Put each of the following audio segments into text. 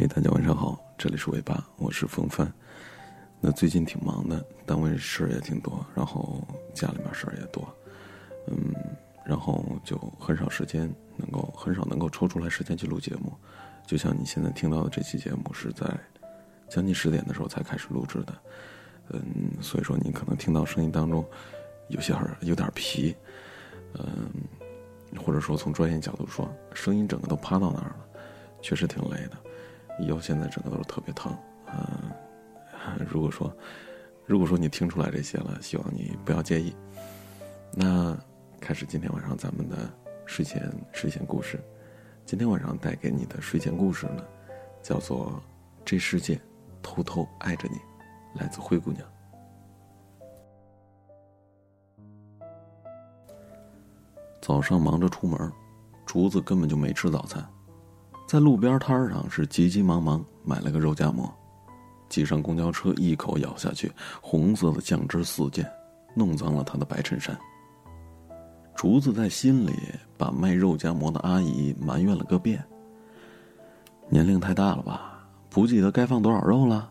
嘿，大家晚上好，这里是尾巴，我是风帆。那最近挺忙的，单位事儿也挺多，然后家里面事儿也多，嗯，然后就很少时间能够很少能够抽出来时间去录节目。就像你现在听到的这期节目是在将近十点的时候才开始录制的，嗯，所以说你可能听到声音当中有些有点皮，嗯，或者说从专业角度说，声音整个都趴到那儿了，确实挺累的。腰现在整个都是特别疼，嗯，如果说，如果说你听出来这些了，希望你不要介意。那开始今天晚上咱们的睡前睡前故事，今天晚上带给你的睡前故事呢，叫做《这世界偷偷爱着你》，来自灰姑娘。早上忙着出门，竹子根本就没吃早餐。在路边摊上是急急忙忙买了个肉夹馍，挤上公交车一口咬下去，红色的酱汁四溅，弄脏了他的白衬衫。竹子在心里把卖肉夹馍的阿姨埋怨了个遍。年龄太大了吧，不记得该放多少肉了，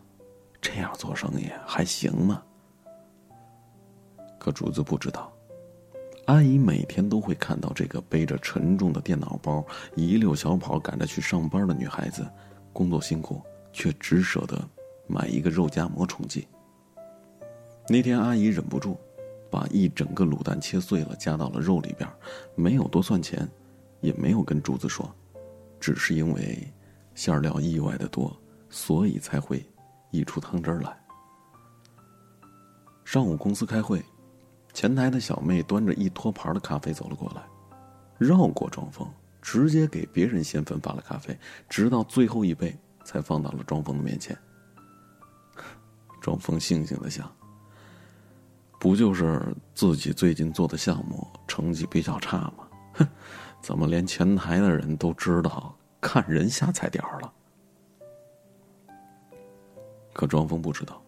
这样做生意还行吗？可竹子不知道。阿姨每天都会看到这个背着沉重的电脑包一溜小跑赶着去上班的女孩子，工作辛苦，却只舍得买一个肉夹馍充饥。那天阿姨忍不住，把一整个卤蛋切碎了夹到了肉里边，没有多算钱，也没有跟柱子说，只是因为馅料意外的多，所以才会溢出汤汁来。上午公司开会。前台的小妹端着一托盘的咖啡走了过来，绕过庄峰，直接给别人先分发了咖啡，直到最后一杯才放到了庄峰的面前。庄峰悻悻的想：“不就是自己最近做的项目成绩比较差吗？哼，怎么连前台的人都知道看人下菜碟了？”可庄峰不知道。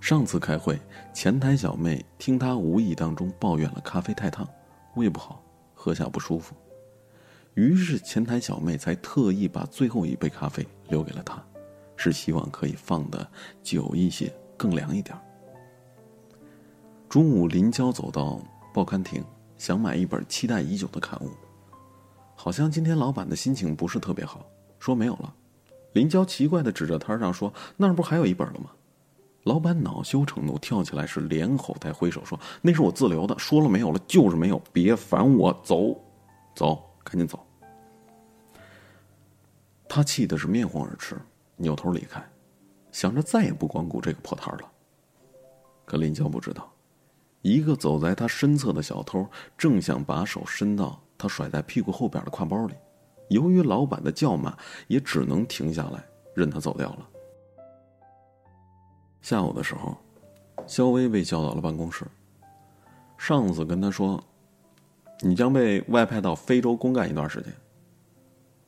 上次开会，前台小妹听他无意当中抱怨了咖啡太烫，胃不好，喝下不舒服。于是前台小妹才特意把最后一杯咖啡留给了他，是希望可以放的久一些，更凉一点。中午，林娇走到报刊亭，想买一本期待已久的刊物，好像今天老板的心情不是特别好，说没有了。林娇奇怪的指着摊上说：“那儿不还有一本了吗？”老板恼羞成怒，跳起来是连吼带挥手说：“那是我自留的，说了没有了就是没有，别烦我，走，走，赶紧走。”他气的是面红耳赤，扭头离开，想着再也不光顾这个破摊了。可林娇不知道，一个走在他身侧的小偷正想把手伸到他甩在屁股后边的挎包里，由于老板的叫骂，也只能停下来，任他走掉了。下午的时候，肖薇被叫到了办公室。上司跟他说：“你将被外派到非洲公干一段时间。”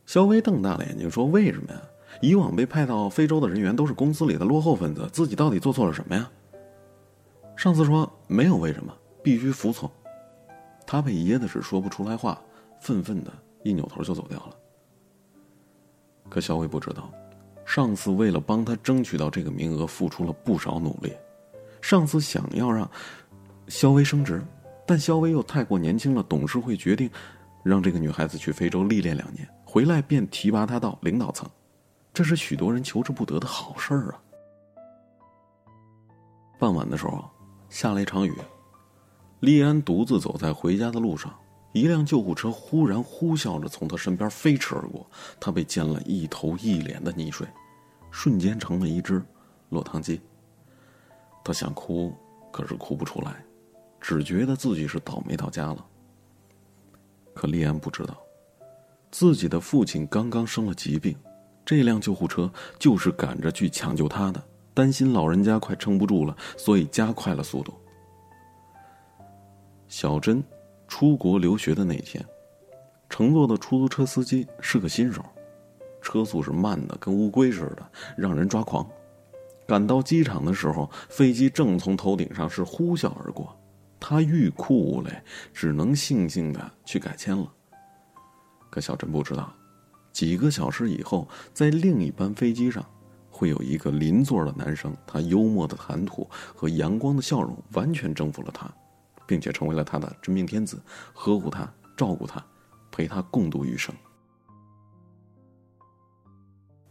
肖薇瞪大了眼睛说：“为什么呀？以往被派到非洲的人员都是公司里的落后分子，自己到底做错了什么呀？”上司说：“没有为什么，必须服从。”他被噎的是说不出来话，愤愤的一扭头就走掉了。可肖薇不知道。上司为了帮他争取到这个名额，付出了不少努力。上司想要让肖薇升职，但肖薇又太过年轻了。董事会决定让这个女孩子去非洲历练两年，回来便提拔她到领导层。这是许多人求之不得的好事儿啊！傍晚的时候，下了一场雨，利安独自走在回家的路上，一辆救护车忽然呼啸着从他身边飞驰而过，他被溅了一头一脸的泥水。瞬间成了一只落汤鸡。他想哭，可是哭不出来，只觉得自己是倒霉到家了。可丽安不知道，自己的父亲刚刚生了疾病，这辆救护车就是赶着去抢救他的。担心老人家快撑不住了，所以加快了速度。小珍出国留学的那天，乘坐的出租车司机是个新手。车速是慢的，跟乌龟似的，让人抓狂。赶到机场的时候，飞机正从头顶上是呼啸而过，他欲哭无泪，只能悻悻的去改签了。可小珍不知道，几个小时以后，在另一班飞机上，会有一个邻座的男生，他幽默的谈吐和阳光的笑容完全征服了他，并且成为了他的真命天子，呵护他，照顾他，陪他共度余生。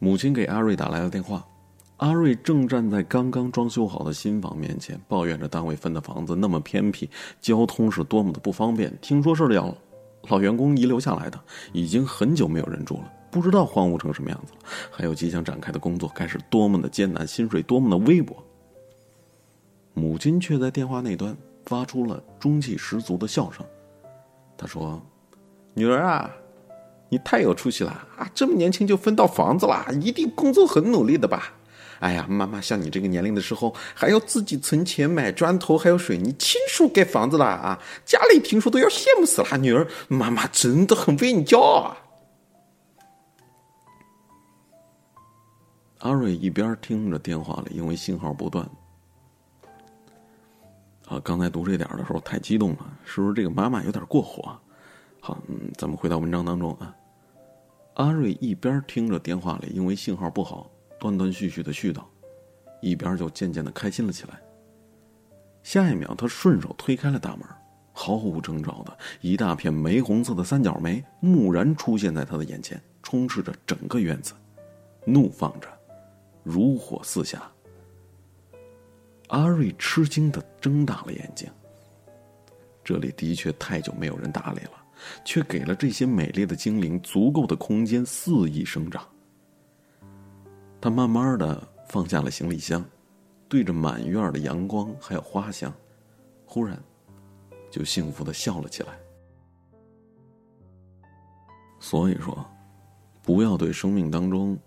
母亲给阿瑞打来了电话，阿瑞正站在刚刚装修好的新房面前，抱怨着单位分的房子那么偏僻，交通是多么的不方便。听说是要老员工遗留下来的，已经很久没有人住了，不知道荒芜成什么样子了。还有即将展开的工作该是多么的艰难，薪水多么的微薄。母亲却在电话那端发出了中气十足的笑声，她说：“女儿啊。”你太有出息了啊！这么年轻就分到房子了，一定工作很努力的吧？哎呀，妈妈像你这个年龄的时候，还要自己存钱买砖头，还有水泥，亲手盖房子了啊！家里听说都要羡慕死了，女儿，妈妈真的很为你骄傲啊！阿瑞一边听着电话里，因为信号不断，啊，刚才读这点的时候太激动了，是不是这个妈妈有点过火？好，嗯，咱们回到文章当中啊。阿瑞一边听着电话里因为信号不好断断续续的絮叨，一边就渐渐的开心了起来。下一秒，他顺手推开了大门，毫无征兆的一大片玫红色的三角梅蓦然出现在他的眼前，充斥着整个院子，怒放着，如火四下。阿瑞吃惊的睁大了眼睛。这里的确太久没有人打理了。却给了这些美丽的精灵足够的空间肆意生长。他慢慢的放下了行李箱，对着满院的阳光还有花香，忽然，就幸福的笑了起来。所以说，不要对生命当中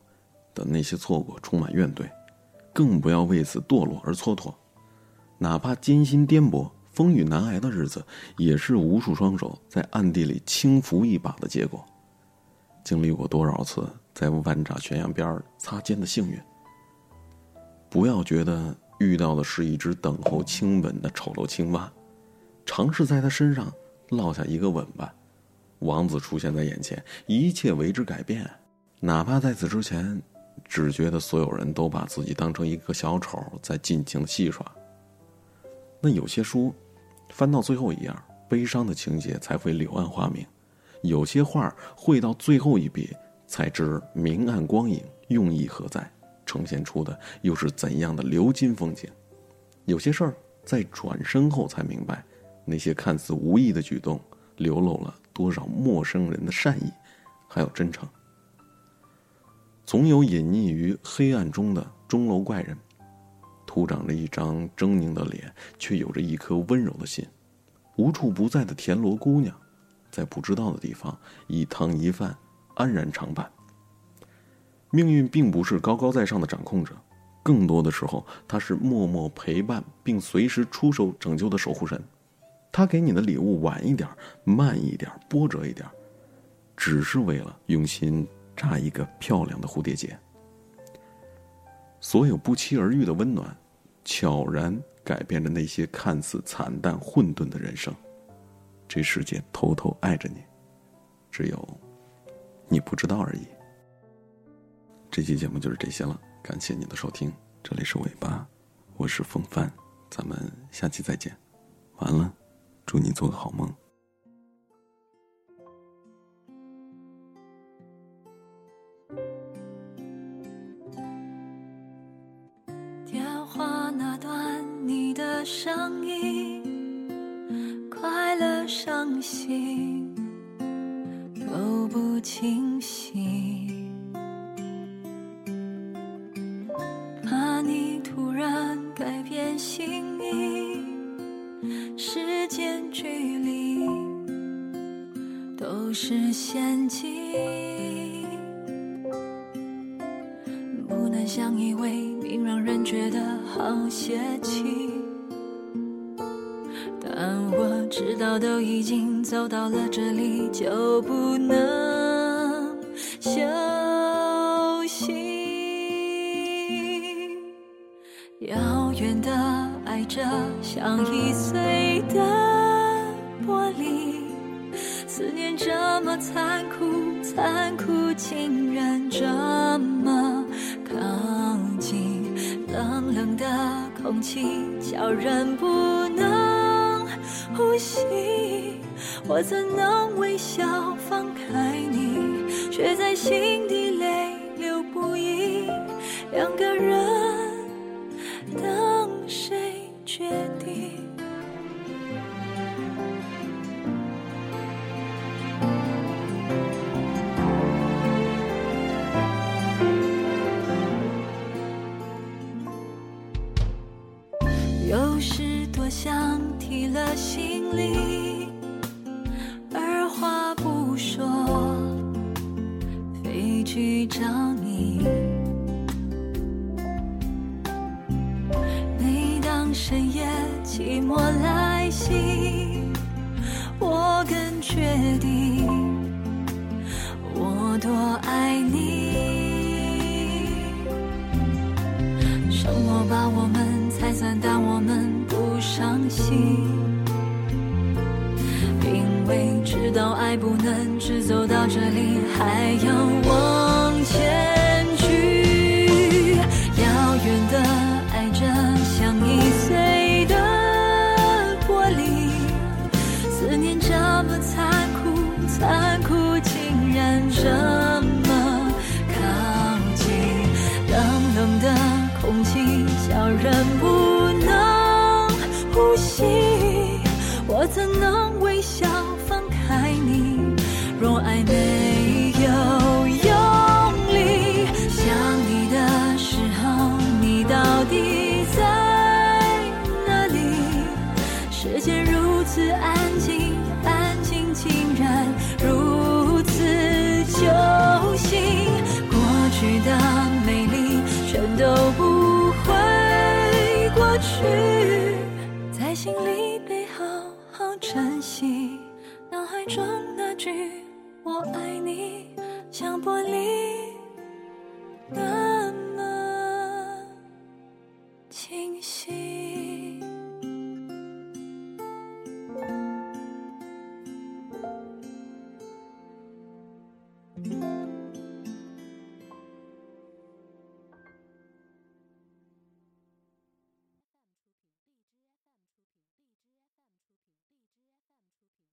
的那些错过充满怨怼，更不要为此堕落而蹉跎，哪怕艰辛颠簸。风雨难挨的日子，也是无数双手在暗地里轻扶一把的结果。经历过多少次在万丈悬崖边擦肩的幸运？不要觉得遇到的是一只等候亲吻的丑陋青蛙，尝试在他身上落下一个吻吧。王子出现在眼前，一切为之改变。哪怕在此之前，只觉得所有人都把自己当成一个小丑，在尽情戏耍。那有些书。翻到最后一页，悲伤的情节才会柳暗花明；有些画绘到最后一笔，才知明暗光影用意何在，呈现出的又是怎样的流金风景。有些事儿在转身后才明白，那些看似无意的举动，流露了多少陌生人的善意，还有真诚。总有隐匿于黑暗中的钟楼怪人。涂长着一张狰狞的脸，却有着一颗温柔的心。无处不在的田螺姑娘，在不知道的地方一汤一饭，安然常伴。命运并不是高高在上的掌控者，更多的时候，他是默默陪伴并随时出手拯救的守护神。他给你的礼物晚一点、慢一点、波折一点，只是为了用心扎一个漂亮的蝴蝶结。所有不期而遇的温暖。悄然改变着那些看似惨淡混沌的人生，这世界偷偷爱着你，只有你不知道而已。这期节目就是这些了，感谢你的收听，这里是尾巴，我是风帆，咱们下期再见，完了，祝你做个好梦。声音，快乐、伤心都不清晰，怕你突然改变心意，时间、距离都是陷阱，不能相依为命，让人觉得好泄气。知道都已经走到了这里，就不能休息。遥远的爱着，像易碎的玻璃，思念这么残酷，残酷竟然这么靠近。冷冷的空气叫人不能呼吸，我怎能微笑放开你，却在心底去找你。每当深夜寂寞来袭，我更确定我多爱你。生活把我们拆散，但我们不伤心，因为知道爱不能只走到这里，还要人不能呼吸，我怎能微笑放开你？若爱没有用力，想你的时候，你到底在哪里？世界如此安静，句“我爱你”，像玻璃